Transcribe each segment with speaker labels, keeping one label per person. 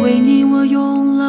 Speaker 1: 为你，我用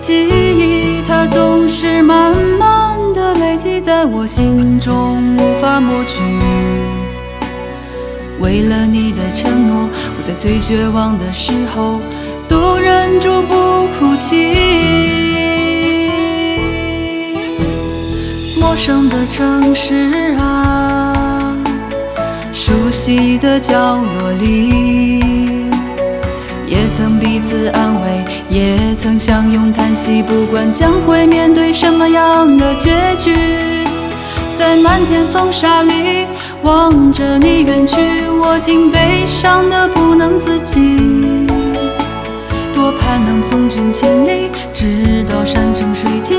Speaker 1: 记忆，它总是慢慢的累积在我心中，无法抹去。为了你的承诺，我在最绝望的时候都忍住不哭泣。陌生的城市啊，熟悉的角落里。也曾彼此安慰，也曾相拥叹息。不管将会面对什么样的结局，在漫天风沙里望着你远去，我竟悲伤的不能自己。多盼能送君千里，直到山穷水尽，